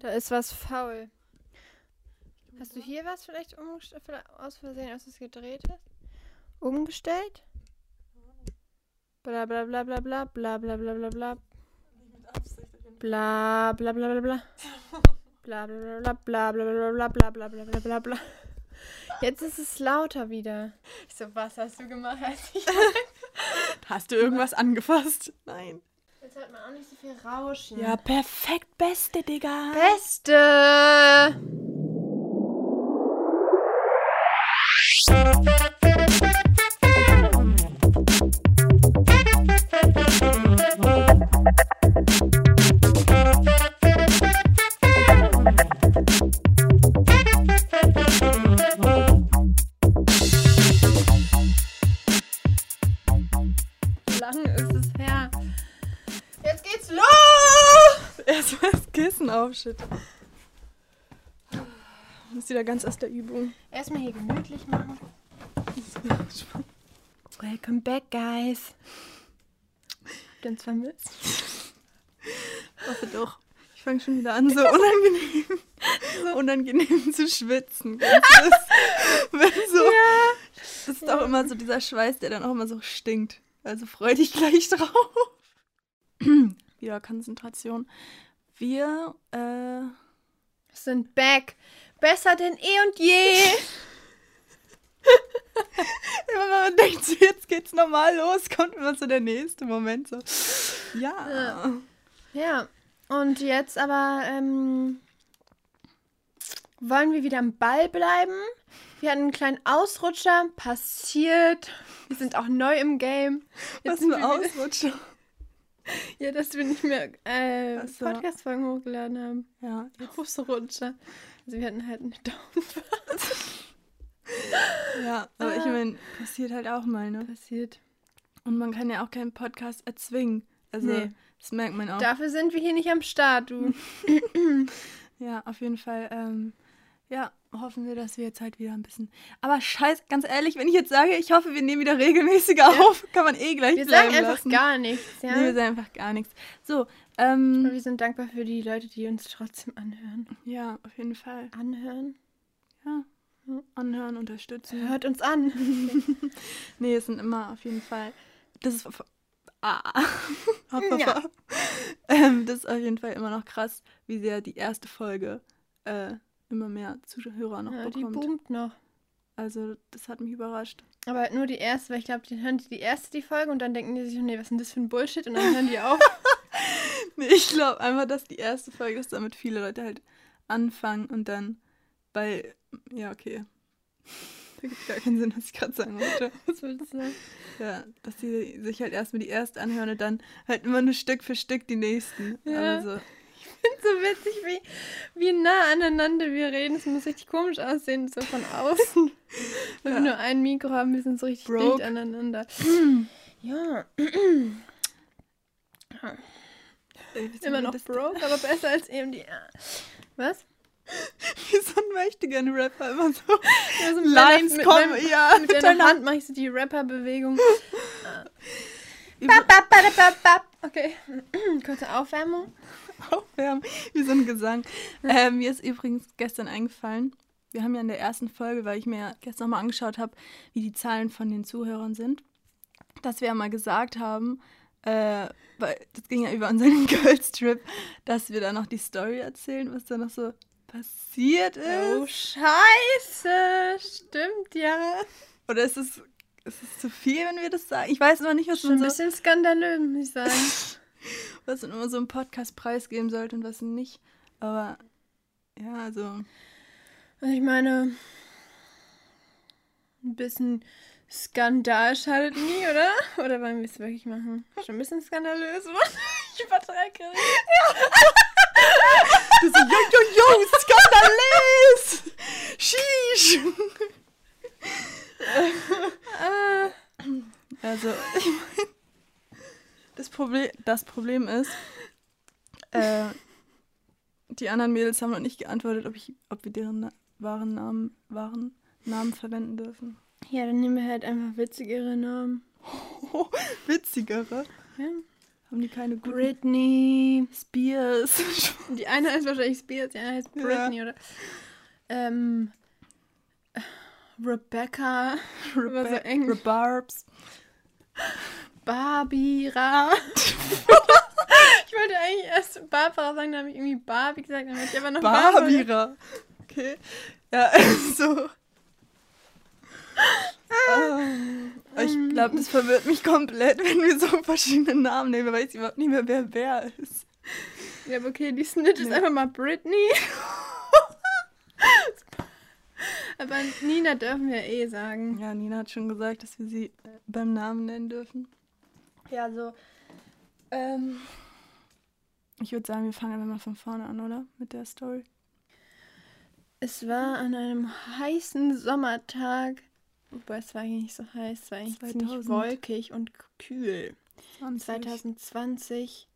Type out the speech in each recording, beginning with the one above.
Da ist was faul. Hast du hier was vielleicht umgestellt, aus Versehen, als du es gedreht hast? Umgestellt? Bla bla bla bla bla bla bla bla bla bla. Bla bla bla bla bla. Bla bla bla bla bla bla bla bla bla bla bla bla bla. Jetzt ist es lauter wieder. Ich so, was hast du gemacht? Hast du irgendwas angefasst? Nein. Jetzt hört man auch nicht so viel Rauschen. Ja, perfekt. Beste, Digga. Beste! Lang ist es her. Jetzt geht's los! Erstmal das Kissen aufschütten. Das ist wieder ganz aus der Übung. Erstmal hier gemütlich machen. Welcome back, guys. Habt ihr uns vermisst? Hoffe doch. Ich fange schon wieder an, so unangenehm, unangenehm zu schwitzen. Wenn so, Das ist auch immer so dieser Schweiß, der dann auch immer so stinkt. Also freu dich gleich drauf. Wieder Konzentration. Wir, äh, Sind back. Besser denn eh und je. man denkt, so, jetzt geht's normal los, kommt immer so der nächste Moment so. Ja. Ja. Ja, und jetzt aber ähm, wollen wir wieder am Ball bleiben. Wir hatten einen kleinen Ausrutscher, passiert. Wir sind auch neu im Game. Jetzt Was wieder- Ausrutscher. Ja, dass wir nicht mehr äh, so. Podcast-Folgen hochgeladen haben. Ja, Ausrutscher. Also wir hatten halt eine Downfahrt. ja, aber ich Ah. meine, passiert halt auch mal, ne? Passiert. Und man kann ja auch keinen Podcast erzwingen. Also, Nee. das merkt man auch. Dafür sind wir hier nicht am Start, du. Ja, auf jeden Fall. Ähm, ja, hoffen wir, dass wir jetzt halt wieder ein bisschen. Aber scheiß, ganz ehrlich, wenn ich jetzt sage, ich hoffe, wir nehmen wieder regelmäßiger auf, kann man eh gleich Wir bleiben sagen einfach gar nichts, ja. Nee, wir sagen einfach gar nichts. So, Und ähm, wir sind dankbar für die Leute, die uns trotzdem anhören. ja, auf jeden Fall. Anhören? Ja. Anhören, unterstützen. Hört uns an. Nee, es sind immer auf jeden Fall. Das ist. Ah. Ja. ähm, das ist auf jeden Fall immer noch krass, wie sehr die erste Folge äh, immer mehr Zuhörer noch Ja, die bekommt. boomt noch. Also, das hat mich überrascht. Aber halt nur die erste, weil ich glaube, die hören die, die erste die Folge und dann denken die sich, nee, was ist denn das für ein Bullshit? Und dann hören die auf. Nee, ich glaube einfach, dass die erste Folge, dass damit viele Leute halt anfangen und dann, weil, ja, okay. Da gibt gar keinen Sinn, was ich gerade sagen wollte. was willst du sagen? Ja, dass die sich halt erstmal die erste anhören und dann halt immer nur Stück für Stück die nächsten. Ja. Also, so witzig, wie, wie nah aneinander wir reden. Es muss richtig komisch aussehen, so von außen. Wenn Ja. wir nur ein Mikro haben, wir sind so richtig dicht aneinander. ja, immer noch broke, aber besser als EMDR. Was? Wie so ein mächtiger Rapper immer so. Ja, so Lines kommen, ja. Mit deiner Hand mache ich so die Rapper-Bewegung. Bap. Okay, kurze Aufwärmung. aufwärmen, wie so ein Gesang. Äh, mir ist übrigens gestern eingefallen, wir haben ja in der ersten Folge, weil ich mir ja gestern mal angeschaut habe, wie die Zahlen von den Zuhörern sind, dass wir ja mal gesagt haben, äh, weil das ging ja über unseren Girls Trip, dass wir da noch die Story erzählen, was da noch so passiert ist. Oh, scheiße. Stimmt, ja. Oder ist es, ist es zu viel, wenn wir das sagen? Ich weiß immer nicht, was Schon ein man so, bisschen skandalös, muss ich sagen. was man immer so im Podcast preisgeben sollte und was nicht. Aber ja, also Also ich meine, ein bisschen Skandal schadet nie, oder? Oder wollen wir es wirklich machen? Schon ein bisschen skandalös, oder? Ich übertreibe Du so, yo, yo, yo, skandalös! Sheesh! Ah, Also, ich mein, das Problem, das Problem ist, äh, die anderen Mädels haben noch nicht geantwortet, ob, ich, ob wir deren wahren Namen, wahren Namen verwenden dürfen. Ja, dann nehmen wir halt einfach witzigere Namen. Oh, witzigere. Ja. Haben die keine guten Britney. Spears? Die eine heißt wahrscheinlich Spears, die andere heißt Ja. Britney, oder? Ähm, Rebecca. Aber so. Rebarbs. Barbira. ich wollte eigentlich erst Barbara sagen, dann habe ich irgendwie Barbie gesagt, dann habe ich aber noch Barbara. Barbira. Okay. Ja, so. Ähm, ich glaube, das verwirrt mich komplett, wenn wir so verschiedene Namen nehmen, weil ich überhaupt nicht mehr, wer wer ist. Ja, aber okay, die Snitch ist Nee. einfach mal Britney. aber Nina dürfen wir eh sagen. Ja, Nina hat schon gesagt, dass wir sie beim Namen nennen dürfen. Ja, so. Ähm, ich würde sagen, wir fangen einfach mal von vorne an, oder? Mit der Story. Es war an einem heißen Sommertag, wobei es war eigentlich nicht so heiß, es war eigentlich ziemlich 2000. wolkig und kühl. 20. 2020,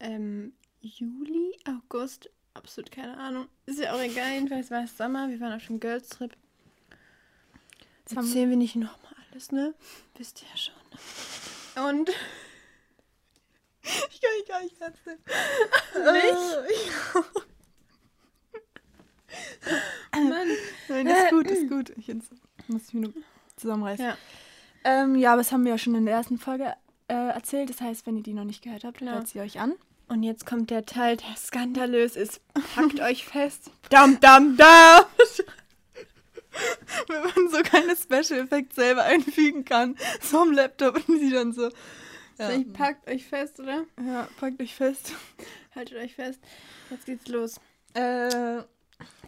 ähm, Juli, August, absolut keine Ahnung. Ist ja auch egal, jedenfalls war es Sommer, wir waren auf dem Girls Trip. Jetzt Erzählen wir nicht nochmal alles, ne? Wisst ihr ja schon. Und Ich kann mich gar nicht erzählen. Nicht? Mann. Nein, ist gut, ist gut. Ich jetzt muss ich mich nur zusammenreißen. Ja. Ähm, ja, aber das haben wir ja schon in der ersten Folge äh, erzählt. Das heißt, wenn ihr die noch nicht gehört habt, Genau. hört sie euch an. Und jetzt kommt der Teil, der skandalös ist. Packt euch fest. Dam, dam, dam. Wenn man so keine Special Effects selber einfügen kann, so am Laptop und die dann so. Ja, Ich packt euch fest, oder? ja packt euch fest. Haltet euch fest. Jetzt geht's los. Äh,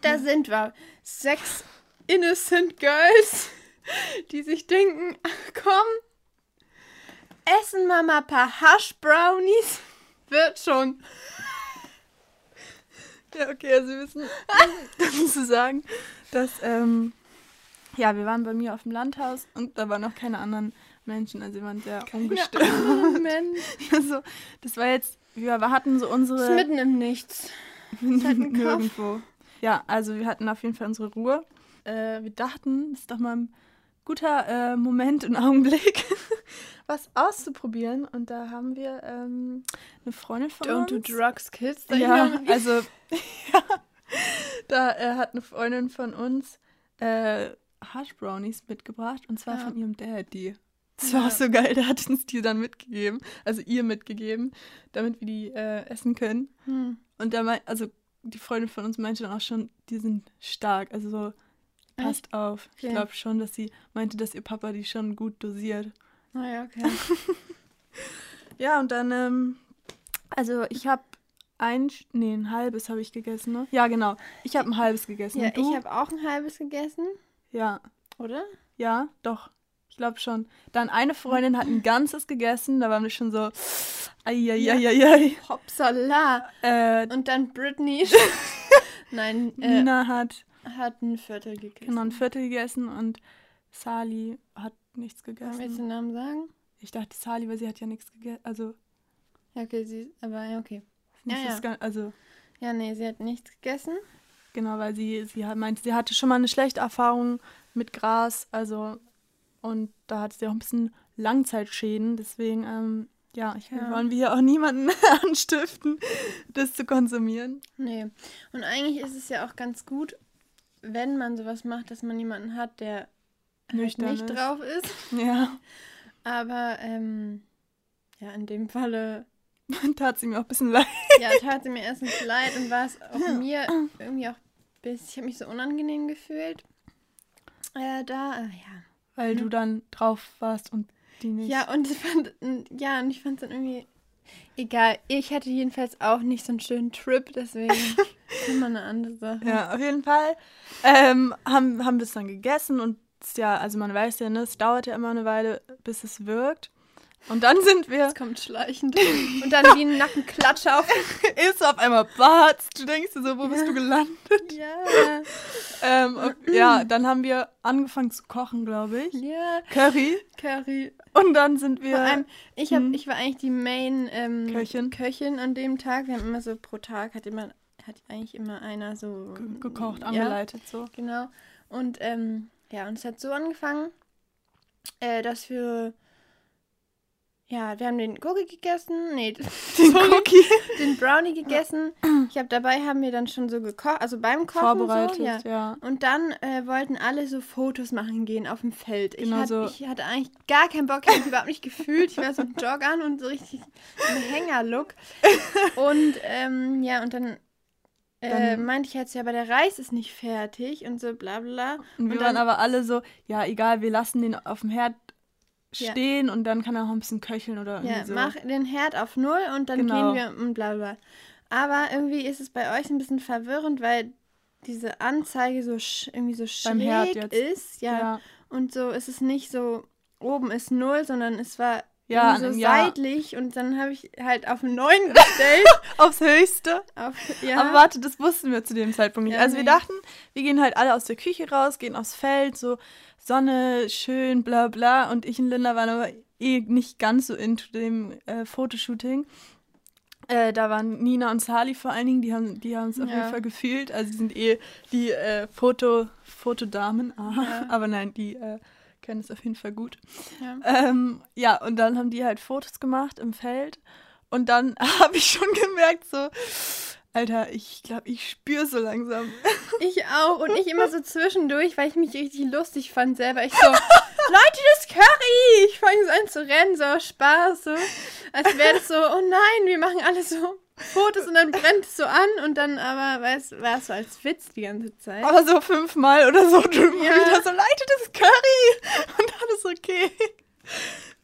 Da sind wir. Sechs innocent girls, die sich denken, ach komm, essen wir mal ein paar Hush Brownies. Wird schon. ja, okay, also wir müssen dazu sagen, dass, ähm, ja, wir waren bei mir auf dem Landhaus und da waren noch keine anderen Menschen, also wir waren sehr umgestellt. Mensch. Also, das war jetzt, wir hatten so unsere. Ist mitten im Nichts. Ist halt. Nirgendwo. Ja, also wir hatten auf jeden Fall unsere Ruhe. Äh, wir dachten, das ist doch mal ein guter äh, Moment und Augenblick, was auszuprobieren. Und da haben wir ähm, eine Freundin von Don't do uns. drugs, kids. Ja, also ja, da äh, hat eine Freundin von uns äh, Hash Brownies mitgebracht und zwar Ja. von ihrem Daddy. Das Ja. war auch so geil, der hat uns die dann mitgegeben, also ihr mitgegeben, damit wir die äh, essen können. hm. Und da meint, also die Freundin von uns meinte dann auch schon, die sind stark, also so passt auf. Ich Okay. glaube schon, dass sie meinte, dass ihr Papa die schon gut dosiert. Naja, okay. Ja, und dann, ähm, also ich habe ein, nee, ein halbes habe ich gegessen, ne? Ja, genau. Ich habe ein halbes gegessen. Ja, ich habe auch ein halbes gegessen, ja, oder? ja, doch. Ich glaube schon. Dann eine Freundin hat ein ganzes gegessen, da waren wir schon so, eieieiei. Hopsala. Äh, Und dann Britney. Nein, äh, Nina hat hat ein Viertel gegessen. genau ein Viertel gegessen und Sali hat nichts Wollen wir jetzt den gegessen. Namen sagen? Ich dachte Sali, weil sie hat ja nichts gegessen. Also, Ja, okay, sie, aber ja, okay. Ja, ja. Gan- also Ja, nee, sie hat nichts gegessen. Genau, weil sie, sie hat- meinte, sie hatte schon mal eine schlechte Erfahrung mit Gras, also und da hatte sie auch ein bisschen Langzeitschäden, deswegen, ähm, ja, ich, Ja. wollen wir hier auch niemanden anstiften, das zu konsumieren. Nee. Und eigentlich ist es ja auch ganz gut, wenn man sowas macht, dass man jemanden hat, der halt nicht ist. drauf ist. Ja, Aber, ähm, ja, in dem Falle, tat sie mir auch ein bisschen leid. ja, tat sie mir erstens leid und war es auch mir irgendwie auch bis, ich habe mich so unangenehm gefühlt. Äh, da, äh, ja. Weil du dann drauf warst und die nicht. Ja, und ich fand, ja, und ich fand es dann irgendwie egal. Ich hatte jedenfalls auch nicht so einen schönen Trip, deswegen immer eine andere Sache. Ja, auf jeden Fall ähm, haben, haben wir es dann gegessen und ja, also man weiß ja, ne, es dauert ja immer eine Weile, bis es wirkt. Und dann sind wir, Es kommt schleichend. Und dann wie ein Nackenklatscher auf. ist auf einmal Bart. Du denkst dir so, wo bist du gelandet? Ja. Ähm, ja, dann haben wir angefangen zu kochen, glaube ich. Ja. Curry. Curry. Und dann sind wir. Vor allem, ich, hab, Hm. ich war eigentlich die Main ähm, Köchin. Köchin an dem Tag. Wir haben immer so pro Tag, hat, immer, hat eigentlich immer einer so. ge- gekocht, ja, angeleitet, so. Genau. Und ähm, ja, und es hat so angefangen, äh, dass wir ja, wir haben den Cookie gegessen. Nee, Den Cookie den Brownie gegessen. Ich habe dabei haben wir dann schon so gekocht, also beim Kochen vorbereitet, so, ja. ja. Und dann äh, wollten alle so Fotos machen gehen auf dem Feld. Ich, Genau hat, so. ich hatte eigentlich gar keinen Bock, ich habe mich überhaupt nicht gefühlt. Ich war so ein Joggern und so richtig ein Hänger-Look. Und ähm, ja, und dann, äh, meinte ich jetzt, ja, aber der Reis ist nicht fertig und so bla bla. Und wir Und waren dann- aber alle so, ja, egal, wir lassen den auf dem Herd Ja. stehen und dann kann er auch ein bisschen köcheln oder irgendwie Ja, so. mach den Herd auf Null und dann Genau. gehen wir und bla bla. Aber irgendwie ist es bei euch ein bisschen verwirrend, weil diese Anzeige so sch irgendwie so schräg ist. Ja, ja. Und so ist es nicht so, oben ist Null, sondern es war Ja, so seitlich und dann habe ich halt auf 9 gestellt. Aufs Höchste. auf, ja. Aber warte, das wussten wir zu dem Zeitpunkt nicht. Ja, also wir nee. dachten, wir gehen halt alle aus der Küche raus, gehen aufs Feld, so Sonne, schön, bla bla. Und ich und Linda waren aber eh nicht ganz so into dem äh, Fotoshooting. Äh, da waren Nina und Sali vor allen Dingen, die haben die haben es auf Ja. jeden Fall gefühlt. Also die sind eh die äh, Foto, Fotodamen. Aha. Ja. Aber nein, die äh, können es auf jeden Fall gut. ja. Ähm, ja, und dann haben die halt Fotos gemacht im Feld. Und dann habe ich schon gemerkt, so, Alter, ich glaube, ich spüre so langsam. Ich auch. Und ich immer so zwischendurch, weil ich mich richtig lustig fand selber. Ich so, Leute, das Curry! Ich fange so an zu rennen, so Spaß. So. Als wäre das so, oh nein, wir machen alle so Fotos und dann brennt es so an. Und dann aber war es, war es so als Witz die ganze Zeit. Aber so fünfmal oder so drüben Ja. wieder so, ist Curry! Und alles okay.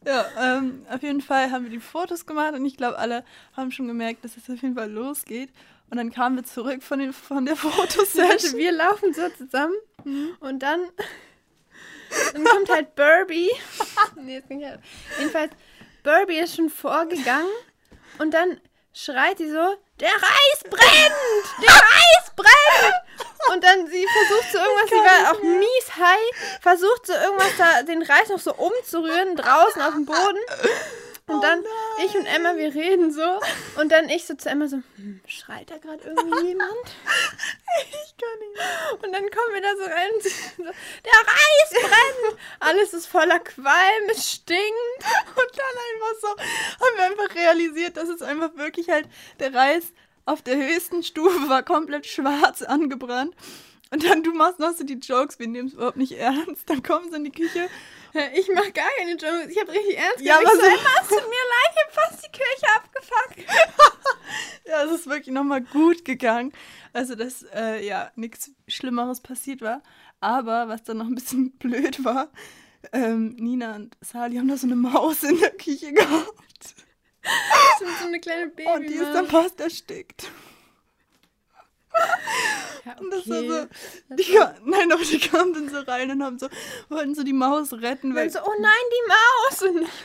Ja, ähm, auf jeden Fall haben wir die Fotos gemacht und ich glaube, alle haben schon gemerkt, dass es auf jeden Fall losgeht. Und dann kamen wir zurück von, den, von der Fotosession. wir laufen so zusammen und dann, dann kommt halt Burby. nee, jetzt bin ich halt. Jedenfalls, Burby ist schon vorgegangen und dann schreit sie so, der Reis brennt! Der Reis brennt! Und dann sie versucht so irgendwas, sie war auch mies high, versucht so irgendwas da, den Reis noch so umzurühren, draußen auf dem Boden. Und dann ich und Emma, wir reden so. Und dann ich so zu Emma so, hm, schreit da gerade irgendwie jemand? Ich kann nicht. Und dann kommen wir da so rein und so, der Reis brennt! Alles ist voller Qualm, es stinkt. Und dann einfach so, haben wir einfach realisiert, dass es einfach wirklich halt der Reis auf der höchsten Stufe war, komplett schwarz angebrannt. Und dann du machst noch so die Jokes, wir nehmen es überhaupt nicht ernst. Dann kommen sie in die Küche. Ich mach gar keine Jokes, ich hab richtig ernst Ja, gemeint. aber Ich so, Emma, es tut mir leid, ich hab fast die Kirche abgefuckt. Ja, es ist wirklich nochmal gut gegangen. Also, dass äh, ja nichts Schlimmeres passiert war. Aber was dann noch ein bisschen blöd war, ähm, Nina und Sali haben da so eine Maus in der Küche gehabt. So eine kleine Baby. Und die ist dann fast erstickt. Ja, Und das war okay. so. Die, nein, aber die kamen dann so rein und haben so, wollten so die Maus retten, weil so, oh nein, die Maus.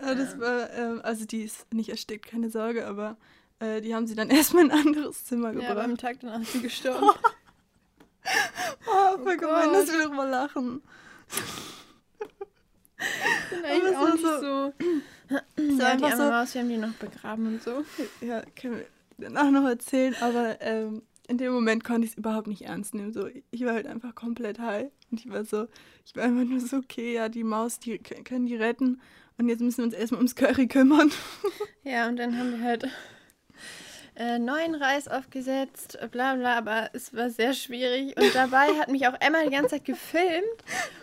Ja, das war, ähm, also die ist nicht erstickt, keine Sorge, aber äh, die haben sie dann erstmal in ein anderes Zimmer ja, aber gebracht. am Tag danach ist sie gestorben. oh, voll gemein, dass wir darüber lachen. bin eigentlich auch nicht so. So Ja, die einfach so, Maus, wir haben die noch begraben und so. ja, können wir danach noch erzählen, aber ähm, in dem Moment konnte ich es überhaupt nicht ernst nehmen. So, ich war halt einfach komplett high und ich war so, ich war einfach nur so, okay, ja, die Maus, die können die retten und jetzt müssen wir uns erstmal ums Curry kümmern. Ja, und dann haben wir halt äh, neuen Reis aufgesetzt, bla bla, aber es war sehr schwierig. Und dabei hat mich auch Emma die ganze Zeit gefilmt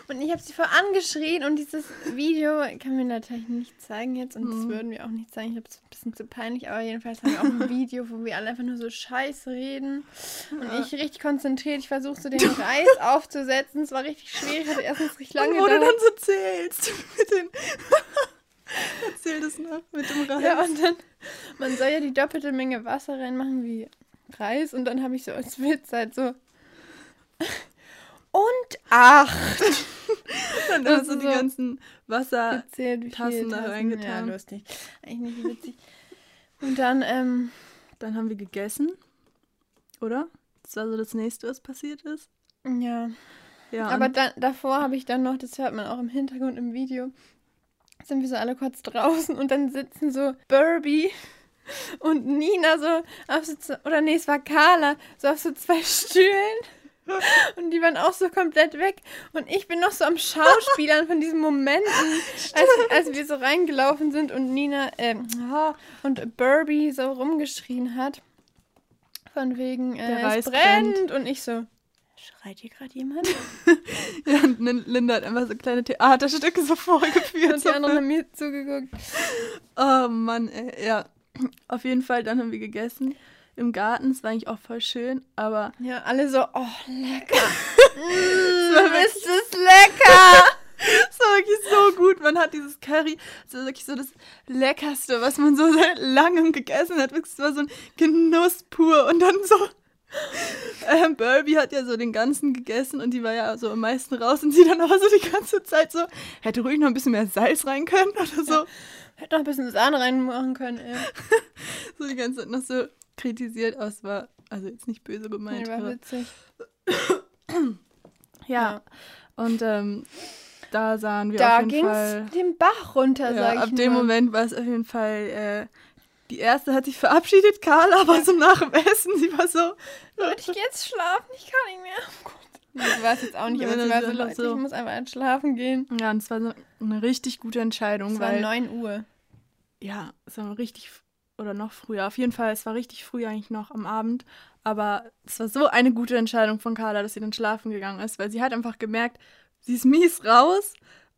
und ich habe sie vor angeschrien und dieses Video kann mir natürlich nicht zeigen jetzt und das Mhm. würden wir auch nicht zeigen. Ich glaube, es ist ein bisschen zu peinlich, aber jedenfalls haben wir auch ein Video, wo wir alle einfach nur so scheiße reden und ich richtig konzentriert. Ich versuche so den Reis aufzusetzen. Es war richtig schwierig, hatte erstens richtig lange und wo du gedauert. dann so zählst mit den... Erzähl das noch mit dem Reis. Ja, und dann, man soll ja die doppelte Menge Wasser reinmachen wie Reis. Und dann habe ich so als Witz halt so. Und acht. dann hast du ist die so ganzen Wasser... Gezählt, wie Tassen viele da reingetan. Ja, lustig. Eigentlich nicht witzig. Und dann, ähm, Dann haben wir gegessen, oder? Das war so das nächste, was passiert ist. ja. Ja, Aber und- da, davor habe ich dann noch, das hört man auch im Hintergrund im Video, sind wir so alle kurz draußen und dann sitzen so Burby und Nina so auf so, oder nee, es war Carla, so auf so zwei Stühlen Und die waren auch so komplett weg. Und ich bin noch so am Schauspielern von diesen Momenten, als, als wir so reingelaufen sind und Nina äh, und Burby so rumgeschrien hat. Von wegen, äh, es brennt. brennt. Und ich so, schreit hier gerade jemand? ja, und Linda hat einfach so kleine Theaterstücke so vorgeführt. und die anderen haben mir zugeguckt. Oh Mann, ey, ja. Auf jeden Fall, dann haben wir gegessen im Garten. Es war eigentlich auch voll schön, aber. Ja, alle so, oh, lecker. mm, ist das lecker! Es war wirklich so gut. Man hat dieses Curry, das war wirklich so das Leckerste, was man so seit langem gegessen hat. Es war so ein Genuss pur. Und dann so. Ähm, Burby hat ja so den ganzen gegessen und die war ja so am meisten raus und sie dann aber so die ganze Zeit so, hätte ruhig noch ein bisschen mehr Salz rein können oder so. Ja, hätte noch ein bisschen Sahne reinmachen können, ey. so die ganze Zeit noch so kritisiert, es war also jetzt nicht böse gemeint. Nee, war aber, witzig. ja. ja. Und ähm, da sahen wir da auf jeden Fall. Da ging den Bach runter, ja, sag ich Ab dem mal. Moment war es auf jeden Fall. Äh, die erste hat sich verabschiedet, Carla war so nach dem Essen. Sie war so. Leute, ich geh jetzt schlafen, ich kann nicht mehr. Oh Gott. War es jetzt auch nicht, aber es war so, Leute, so. ich muss einfach schlafen gehen. Ja, und es war so eine richtig gute Entscheidung. Es war weil, 9 Uhr. Ja, es war richtig oder noch früher. Auf jeden Fall, es war richtig früh eigentlich noch am Abend. Aber es war so eine gute Entscheidung von Carla, dass sie dann schlafen gegangen ist, weil sie hat einfach gemerkt, sie ist mies raus.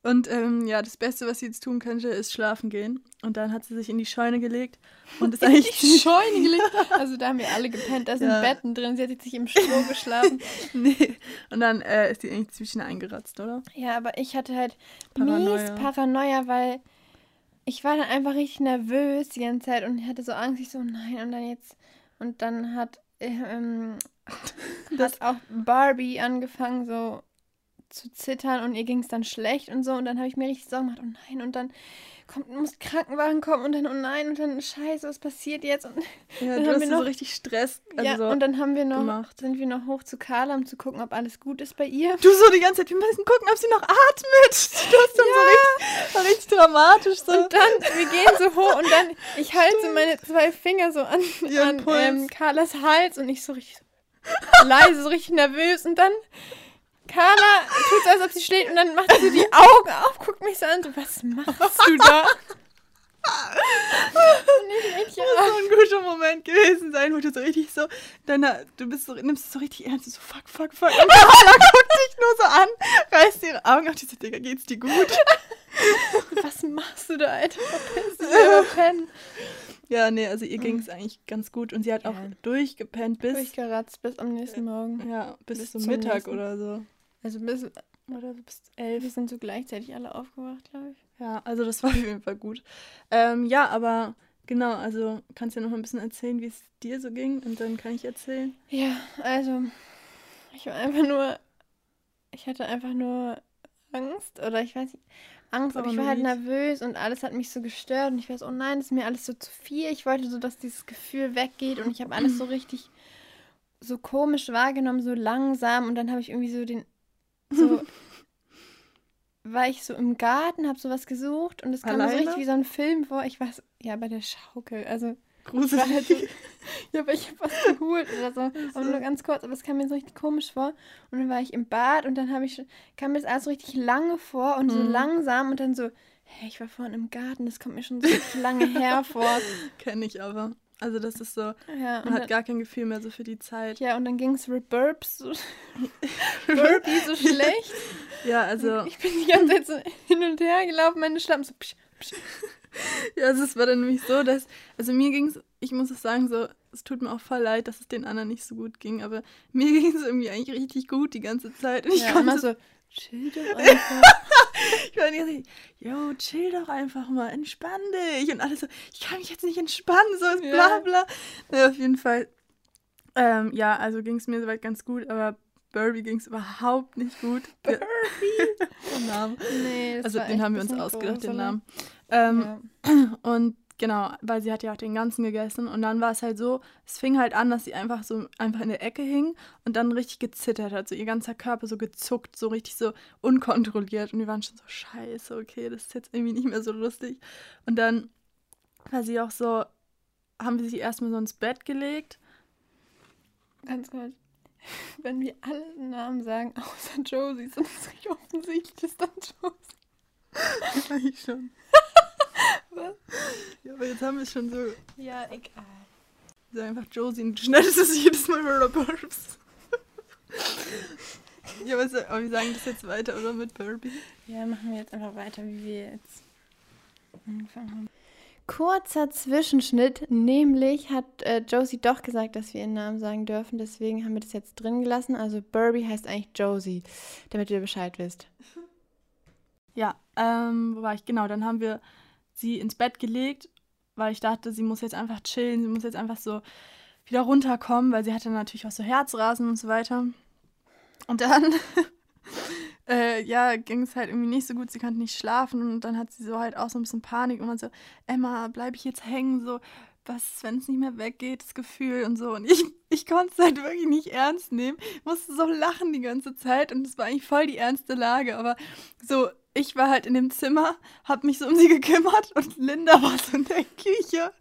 Und ähm, ja, das Beste, was sie jetzt tun könnte, ist schlafen gehen. Und dann hat sie sich in die Scheune gelegt und ist eigentlich in die Scheune gelegt. Also da haben wir alle gepennt, da sind ja. Betten drin. Sie hat sich im Stroh geschlafen. nee. Und dann äh, ist sie eigentlich zwischen eingeratzt, oder? Ja, aber ich hatte halt Paranoia. mies Paranoia, weil ich war dann einfach richtig nervös die ganze Zeit und hatte so Angst, ich so, nein, und dann jetzt. Und dann hat, ähm, hat auch Barbie angefangen, so zu zittern und ihr ging es dann schlecht und so. Und dann habe ich mir richtig Sorgen gemacht, oh nein, und dann kommt, muss Krankenwagen kommen und dann, oh nein, und dann, scheiße, was passiert jetzt? Und ja, dann haben wir noch, so richtig Stress. Also ja, so und dann haben wir noch, gemacht. sind wir noch hoch zu Carla, um zu gucken, ob alles gut ist bei ihr. Du so die ganze Zeit, wir müssen gucken, ob sie noch atmet. Du hast dann ja. so, richtig, richtig dramatisch so. Und dann, wir gehen so hoch und dann, ich halte so meine zwei Finger so an, an ähm, Carlas Hals und ich so richtig leise, so richtig nervös und dann Carla tut so, als ob sie schlägt und dann macht sie die Augen auf, guckt mich so an, so, was machst du da? das muss so ein guter Moment gewesen sein, wo du so richtig so, deiner, du bist so, nimmst es so richtig ernst, so fuck, fuck, fuck. Und Carla guckt dich nur so an, reißt ihre Augen auf, die so, Digga, geht's dir gut? Was machst du da, Alter? Verpiss Ja, nee, also ihr ging es eigentlich ganz gut und sie hat ja. auch durchgepennt bis. Durchgeratzt bis am nächsten Morgen. Ja, bis, bis zum, zum Mittag nächsten. oder so. Also bis, oder bis elf wir sind so gleichzeitig alle aufgewacht, glaube ich. Ja, also das war auf jeden Fall gut. Ähm, ja, aber genau, also kannst du ja noch ein bisschen erzählen, wie es dir so ging und dann kann ich erzählen. Ja, also ich war einfach nur, ich hatte einfach nur Angst oder ich weiß nicht, Angst, aber ich war halt nervös und alles hat mich so gestört und ich weiß, oh nein, das ist mir alles so zu viel. Ich wollte so, dass dieses Gefühl weggeht und ich habe alles so richtig so komisch wahrgenommen, so langsam und dann habe ich irgendwie so den so war ich so im Garten, habe sowas gesucht und es kam mir so richtig wie so ein Film vor. Ich war so, ja bei der Schaukel, also Gruselig. Halt so, ja, aber ich habe was geholt oder so. Aber nur ganz kurz, aber es kam mir so richtig komisch vor. Und dann war ich im Bad und dann habe ich kam mir das alles so richtig lange vor und so mhm. langsam und dann so, hey, ich war vorhin im Garten, das kommt mir schon so lange her Kenne ich aber. Also das ist so, ja, man hat dann, gar kein Gefühl mehr so für die Zeit. Ja, und dann ging es Burps so, Burpee so schlecht. Ja, also. Ich bin die ganze Zeit so hin und her gelaufen, meine Schlappen so psch, psch. Ja, also es war dann nämlich so, dass, also mir ging es, ich muss es sagen, so, es tut mir auch voll leid, dass es den anderen nicht so gut ging, aber mir ging es irgendwie eigentlich richtig gut die ganze Zeit. Und ich ja, konnte, immer so, chill doch einfach. ich war so, yo, chill doch einfach mal, entspann dich. Und alles so, ich kann mich jetzt nicht entspannen, so ist bla bla. Ja, auf jeden Fall. Ähm, ja, also ging es mir soweit ganz gut, aber Burby ging es überhaupt nicht gut. Burby? Name. Nee, also den haben wir uns ausgedacht, den Namen. Ähm, ja. Und Genau, weil sie hat ja auch den ganzen gegessen und dann war es halt so, es fing halt an, dass sie einfach so einfach in der Ecke hing und dann richtig gezittert hat, so ihr ganzer Körper so gezuckt, so richtig so unkontrolliert und wir waren schon so scheiße, okay, das ist jetzt irgendwie nicht mehr so lustig. Und dann war sie auch so, haben wir sie erstmal so ins Bett gelegt. Ganz kurz. wenn wir alle Namen sagen, außer Josie, sonst ist es richtig offensichtlich, dass dann Josie. Eigentlich schon. Was? Ja, aber jetzt haben wir es schon so. Ja, egal. Sag einfach Josie und du schneidest es jedes Mal mit Burbs. ja, was, aber wir sagen das jetzt weiter, oder mit Burbie? Ja, machen wir jetzt einfach weiter, wie wir jetzt angefangen haben. Kurzer Zwischenschnitt, nämlich hat äh, Josie doch gesagt, dass wir ihren Namen sagen dürfen, deswegen haben wir das jetzt drin gelassen. Also Burbie heißt eigentlich Josie, damit ihr Bescheid wisst. Ja, ähm, wo war ich? Genau, dann haben wir sie ins Bett gelegt, weil ich dachte, sie muss jetzt einfach chillen, sie muss jetzt einfach so wieder runterkommen, weil sie hatte natürlich auch so Herzrasen und so weiter. Und dann äh, ja, ging es halt irgendwie nicht so gut. Sie konnte nicht schlafen und dann hat sie so halt auch so ein bisschen Panik und man so, Emma, bleibe ich jetzt hängen? So, was, wenn es nicht mehr weggeht, das Gefühl und so. Und ich, ich konnte es halt wirklich nicht ernst nehmen. Ich musste so lachen die ganze Zeit und es war eigentlich voll die ernste Lage. Aber so, ich war halt in dem Zimmer, hab mich so um sie gekümmert und Linda war so in der Küche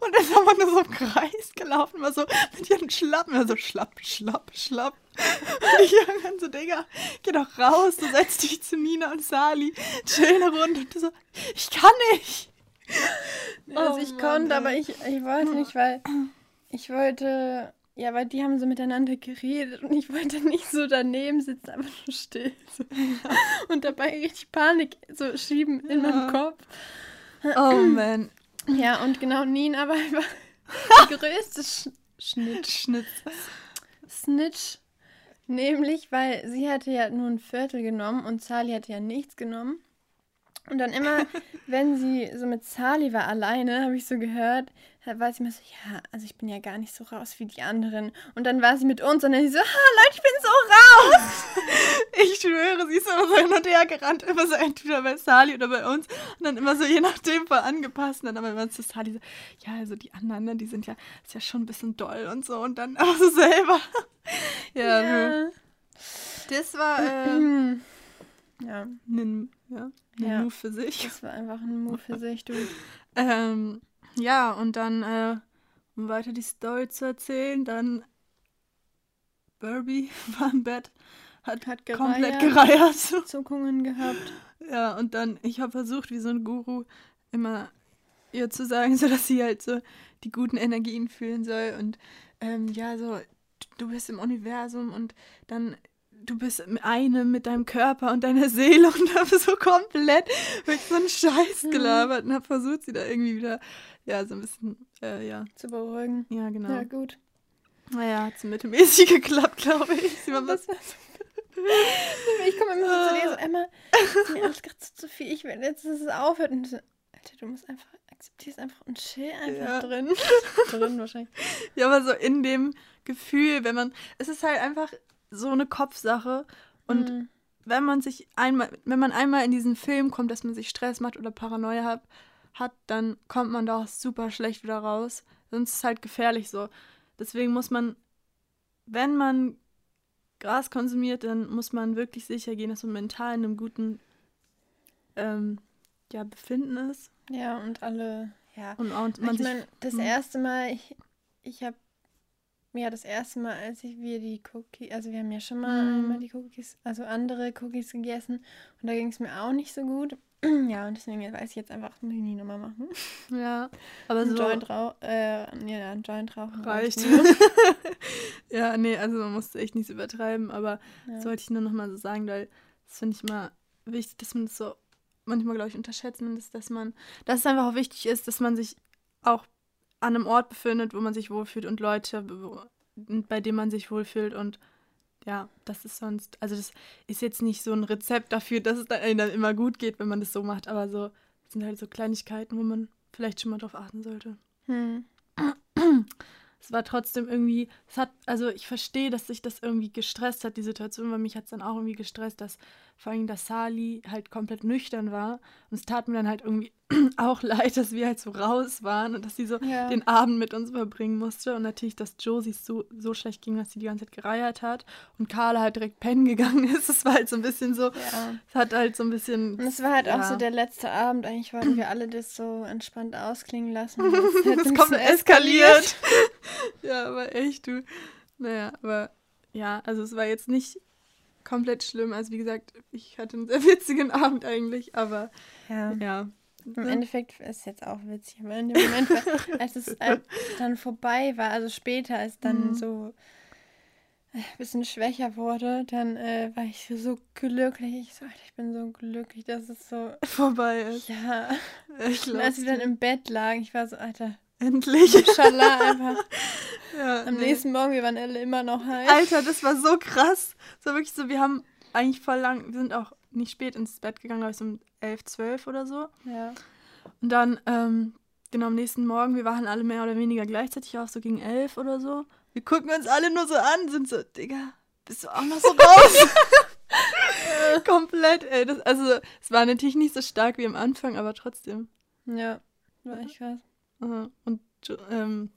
und ist aber nur so im Kreis gelaufen, war so mit ihren Schlappen, war so schlapp, schlapp, schlapp. Und ich irgendwann so, Digga, geh doch raus, du setzt dich zu Nina und Sali, chill eine Runde und du so, ich kann nicht. Also ich oh Mann, konnte, aber ich, ich wollte nicht, weil ich wollte ja, weil die haben so miteinander geredet und ich wollte nicht so daneben sitzen, einfach nur still. So. Und dabei richtig Panik so schieben in ja. meinem Kopf. Oh man. Ja, und genau Nina war einfach die größte Sch Schnitt. Schnitz. Snitch. Nämlich, weil sie hatte ja nur ein Viertel genommen und Sally hatte ja nichts genommen. Und dann immer, wenn sie so mit Sally war alleine, habe ich so gehört, war sie immer so, ja, also ich bin ja gar nicht so raus wie die anderen. Und dann war sie mit uns und dann sie so, ha, Leute, ich bin so raus. ich schwöre, sie ist immer so hin und her gerannt, immer so entweder bei Sally oder bei uns. Und dann immer so je nachdem voll angepasst. Und dann aber immer zu Sally so, ja, also die anderen, ne, die sind ja, ist ja schon ein bisschen doll und so. Und dann aber so selber. ja, ja. Das war, äh, ja. Ja, ein ja. Move für sich. Das war einfach ein Move für sich, du. ähm, ja, und dann, äh, um weiter die Story zu erzählen, dann Burbie war im Bett, hat, hat gereiert, komplett gereiert. Zuckungen gehabt. Ja, und dann, ich habe versucht, wie so ein Guru, immer ihr zu sagen, so dass sie halt so die guten Energien fühlen soll und ähm, ja, so, du bist im Universum und dann du bist eine mit deinem Körper und deiner Seele und habe so komplett mit so einen Scheiß mhm. gelabert und habe versucht, sie da irgendwie wieder, ja, so ein bisschen, äh, ja. Zu beruhigen. Ja, genau. Ja, gut. Naja, hat es mittelmäßig geklappt, glaube ich. Sie war was. ich komme immer so zu dir so, Emma, ist mir alles gerade zu viel, ich will jetzt, dass es aufhört. Und so, Alter, du musst einfach, akzeptierst einfach und chill einfach ja. drin. drin wahrscheinlich. Ja, aber so in dem Gefühl, wenn man, es ist halt einfach, so eine Kopfsache. Und mhm. wenn man sich einmal, wenn man einmal in diesen Film kommt, dass man sich Stress macht oder Paranoia hat, hat, dann kommt man da auch super schlecht wieder raus. Sonst ist es halt gefährlich so. Deswegen muss man, wenn man Gras konsumiert, dann muss man wirklich sicher gehen, dass man mental in einem guten ähm, ja, Befinden ist. Ja, und alle, ja. Und, und man ich meine, das erste Mal, ich, ich habe ja, das erste Mal, als ich wir die Cookies, also wir haben ja schon mal einmal die Cookies, also andere Cookies gegessen und da ging es mir auch nicht so gut. ja, und deswegen weiß ich jetzt einfach, muss ich nie nochmal machen. Ja, aber ein so. Joint rauch, äh, ja, ein Joint rauchen reicht. ja, nee, also man muss echt nichts übertreiben, aber ja. das wollte ich nur nochmal so sagen, weil das finde ich immer wichtig, dass man das so manchmal, glaube ich, unterschätzen ist, dass man, dass es einfach auch wichtig ist, dass man sich auch an einem Ort befindet, wo man sich wohlfühlt und Leute, bei denen man sich wohlfühlt und ja, das ist sonst, also das ist jetzt nicht so ein Rezept dafür, dass es dann immer gut geht, wenn man das so macht, aber so sind halt so Kleinigkeiten, wo man vielleicht schon mal drauf achten sollte. Hm. Es war trotzdem irgendwie, es hat, also ich verstehe, dass sich das irgendwie gestresst hat, die Situation, weil mich hat es dann auch irgendwie gestresst, dass vor allem, dass Sali halt komplett nüchtern war. Und es tat mir dann halt irgendwie auch leid, dass wir halt so raus waren und dass sie so ja. den Abend mit uns verbringen musste. Und natürlich, dass Josie so, so schlecht ging, dass sie die ganze Zeit gereiert hat und Carla halt direkt pennen gegangen ist. Es war halt so ein bisschen so, ja. es hat halt so ein bisschen. Und es war halt ja. auch so der letzte Abend. Eigentlich wollten wir alle das so entspannt ausklingen lassen. Es kommt eskaliert. ja, aber echt, du. Naja, aber ja, also es war jetzt nicht komplett schlimm. Also wie gesagt, ich hatte einen sehr witzigen Abend eigentlich, aber Ja. ja. Im Endeffekt ist es jetzt auch witzig, aber in dem Moment, als es dann vorbei war, also später, als dann Mhm. so äh, ein bisschen schwächer wurde, dann äh, war ich so glücklich. Ich so, ich bin so glücklich, dass es so, vorbei ist. ja. Ich Und als ich dann im Bett lag, ich war so, Alter, endlich. Schala einfach. Ja, Am nee. nächsten Morgen, wir waren alle immer noch heiß. Alter, das war so krass. So wirklich so, wir haben eigentlich voll lang, wir sind auch nicht spät ins Bett gegangen, glaube ich, so um 11, 12 oder so. Ja. Und dann, ähm, genau am nächsten Morgen, wir waren alle mehr oder weniger gleichzeitig auf, so gegen 11 oder so. Wir gucken uns alle nur so an, sind so, Digga, bist du auch noch so raus? Komplett, ey. Das, also, es war natürlich nicht so stark wie am Anfang, aber trotzdem. Ja, war echt krass. Aha. Und, ähm,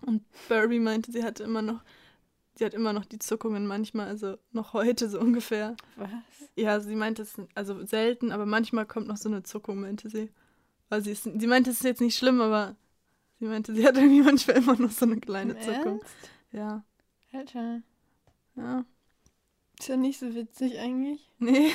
und Burby meinte, sie hatte immer noch, sie hat immer noch die Zuckungen manchmal, also noch heute so ungefähr. Was? Ja, sie meinte es, also selten, aber manchmal kommt noch so eine Zuckung, meinte sie. Also sie, ist, sie meinte, es ist jetzt nicht schlimm, aber sie meinte, sie hat irgendwie manchmal immer noch so eine kleine Im Zuckung. Ernst? Ja, Alter, ja. ist ja nicht so witzig eigentlich. Nee.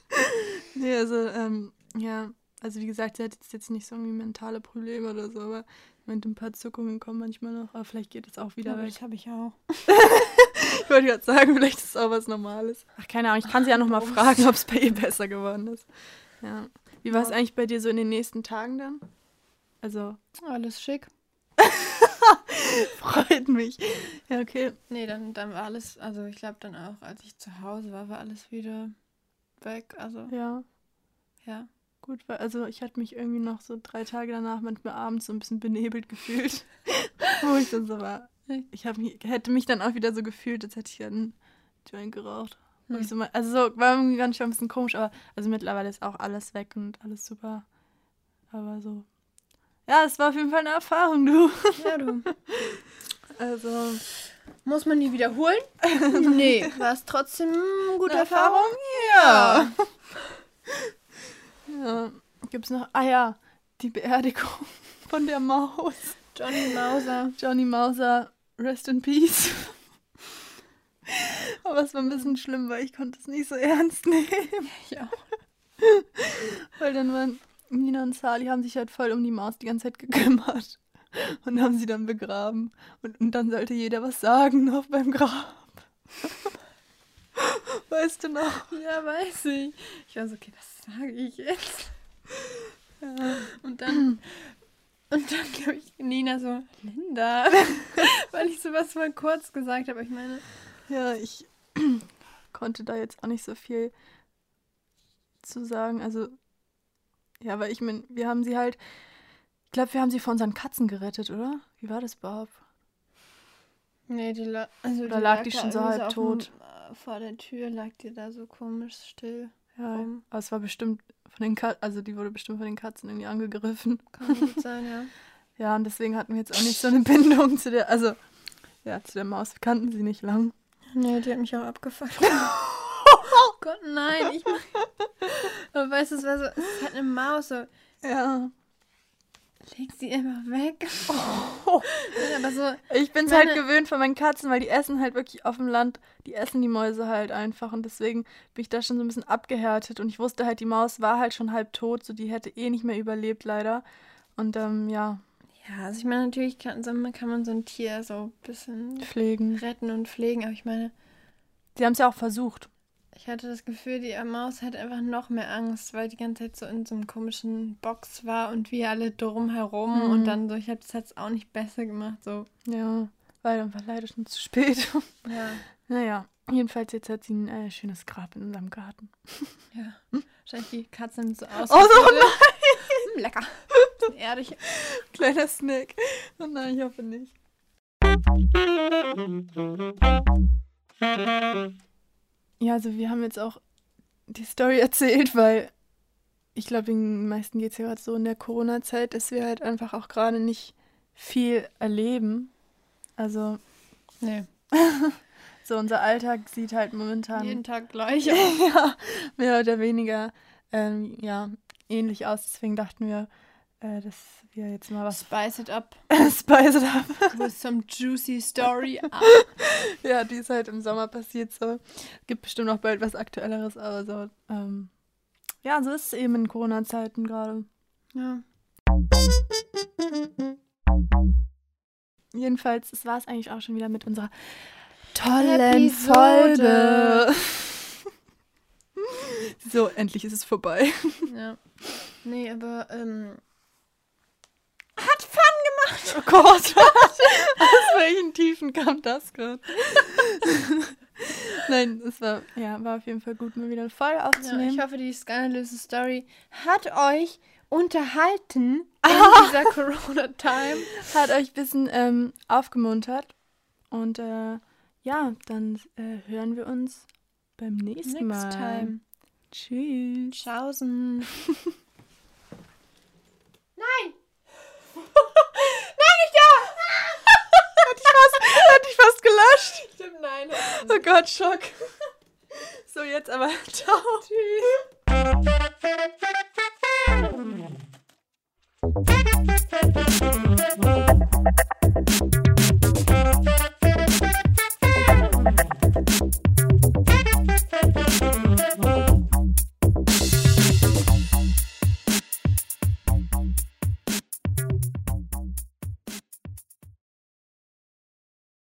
nee, also, ähm, ja, also wie gesagt, sie hat jetzt, jetzt nicht so irgendwie mentale Probleme oder so, aber ich meinte, ein paar Zuckungen kommen manchmal noch, aber vielleicht geht es auch wieder Aber weg. das habe ich auch. Ich wollte gerade sagen, vielleicht ist es auch was Normales. Ach, keine Ahnung, ich kann sie ja nochmal fragen, ob es bei ihr besser geworden ist. Ja. Wie war es Ja. eigentlich bei dir so in den nächsten Tagen dann? Also, Alles schick. freut mich. Ja, okay. Nee, dann, dann war alles, also ich glaube dann auch, als ich zu Hause war, war alles wieder weg. Also, Ja, ja. Gut. Weil, also, ich hatte mich irgendwie noch so drei Tage danach manchmal abends so ein bisschen benebelt gefühlt. Wo ich dann so war. Ich mich, hätte mich dann auch wieder so gefühlt, als hätte ich einen Joint geraucht. Hm. So mal, also so, war irgendwie ganz schon ein bisschen komisch, aber also mittlerweile ist auch alles weg und alles super. Aber so. Ja, es war auf jeden Fall eine Erfahrung, du. Ja, du. Also. Muss man die wiederholen? nee. War es trotzdem eine gute Eine Erfahrung? Ja. Ja. Gibt's noch. Ah ja, die Beerdigung von der Maus. Johnny Mauser. Johnny Mauser, rest in peace. Aber es war ein bisschen schlimm, weil ich konnte es nicht so ernst nehmen. Ja. Weil dann waren Nina und Sali haben sich halt voll um die Maus die ganze Zeit gekümmert und haben sie dann begraben. Und, und dann sollte jeder was sagen noch beim Grab. Weißt du noch? Ja, weiß ich. Ich war so, okay, was sage ich jetzt? Ja. Und dann, und dann glaube ich, Nina so, Linda. Weil ich sowas mal kurz gesagt habe. Ich meine, Ja, ich konnte da jetzt auch nicht so viel zu sagen. Also, ja, weil ich meine, wir haben sie halt, ich glaube, wir haben sie vor unseren Katzen gerettet, oder? Wie war das überhaupt? nee, die, la also Oder lag die schon so halb tot? dem- vor der Tür lag die da so komisch still. Ja, Rum. aber es war bestimmt von den Katzen, also die wurde bestimmt von den Katzen irgendwie angegriffen. Kann gut sein, ja. Ja, und deswegen hatten wir jetzt auch nicht so eine Bindung zu der, also, ja, zu der Maus. Wir kannten sie nicht lang. Nee, die hat mich auch abgefuckt. oh Gott, nein. Ich mach... Aber weißt du, es war so, es ist halt eine Maus, so, Ja. Leg sie einfach weg. Oh. So, Ich bin es halt gewöhnt von meinen Katzen, weil die essen halt wirklich auf dem Land, die essen die Mäuse halt einfach und deswegen bin ich da schon so ein bisschen abgehärtet und ich wusste halt, die Maus war halt schon halb tot, so die hätte eh nicht mehr überlebt leider. Und ähm, ja, ja, also ich meine, natürlich kann, kann man so ein Tier so ein bisschen pflegen. retten und pflegen, aber ich meine, Sie haben es ja auch versucht. Ich hatte das Gefühl, die Maus hat einfach noch mehr Angst, weil die ganze Zeit so in so einem komischen Box war und wir alle drumherum Mhm. und dann so, ich habe das jetzt auch nicht besser gemacht, so. Ja, weil dann war leider schon zu spät. Ja, naja, jedenfalls jetzt hat sie ein äh, schönes Grab in unserem Garten. ja. Wahrscheinlich die Katzen so aus. Oh, so Hm, lecker. Erdig. Kleiner Snack. Oh nein, ich hoffe nicht. Ja, also wir haben jetzt auch die Story erzählt, weil ich glaube, den meisten geht es ja gerade so in der Corona-Zeit, dass wir halt einfach auch gerade nicht viel erleben. Also Nee. so unser Alltag sieht halt momentan Jeden Tag gleich. ja, mehr oder weniger ähm, ja, ähnlich aus. Deswegen dachten wir, äh, dass wir jetzt mal was Spice it up Spice it up. with some juicy story. Ah. ja, die ist halt im Sommer passiert so. Gibt bestimmt noch bald was Aktuelleres, aber so, ähm, ja, so ist es eben in Corona-Zeiten gerade. Ja. Jedenfalls, es war es eigentlich auch schon wieder mit unserer tollen Episode. Folge. so, endlich ist es vorbei. ja. Nee, aber ähm. Oh Gott, aus welchen Tiefen kam das gerade? Nein, es war, ja, war auf jeden Fall gut, mal wieder eine Folge ja, aufzunehmen. ich hoffe, die skandalöse Story hat euch unterhalten in dieser Corona-Time. Hat euch ein bisschen ähm, aufgemuntert. Und äh, ja, dann äh, hören wir uns beim nächsten Mal. Next time. Tschüss. Tschaußen. Hatte überrascht. Stimmt, nein. Oh Gott, Schock. So, jetzt aber. Ciao. Tschüss.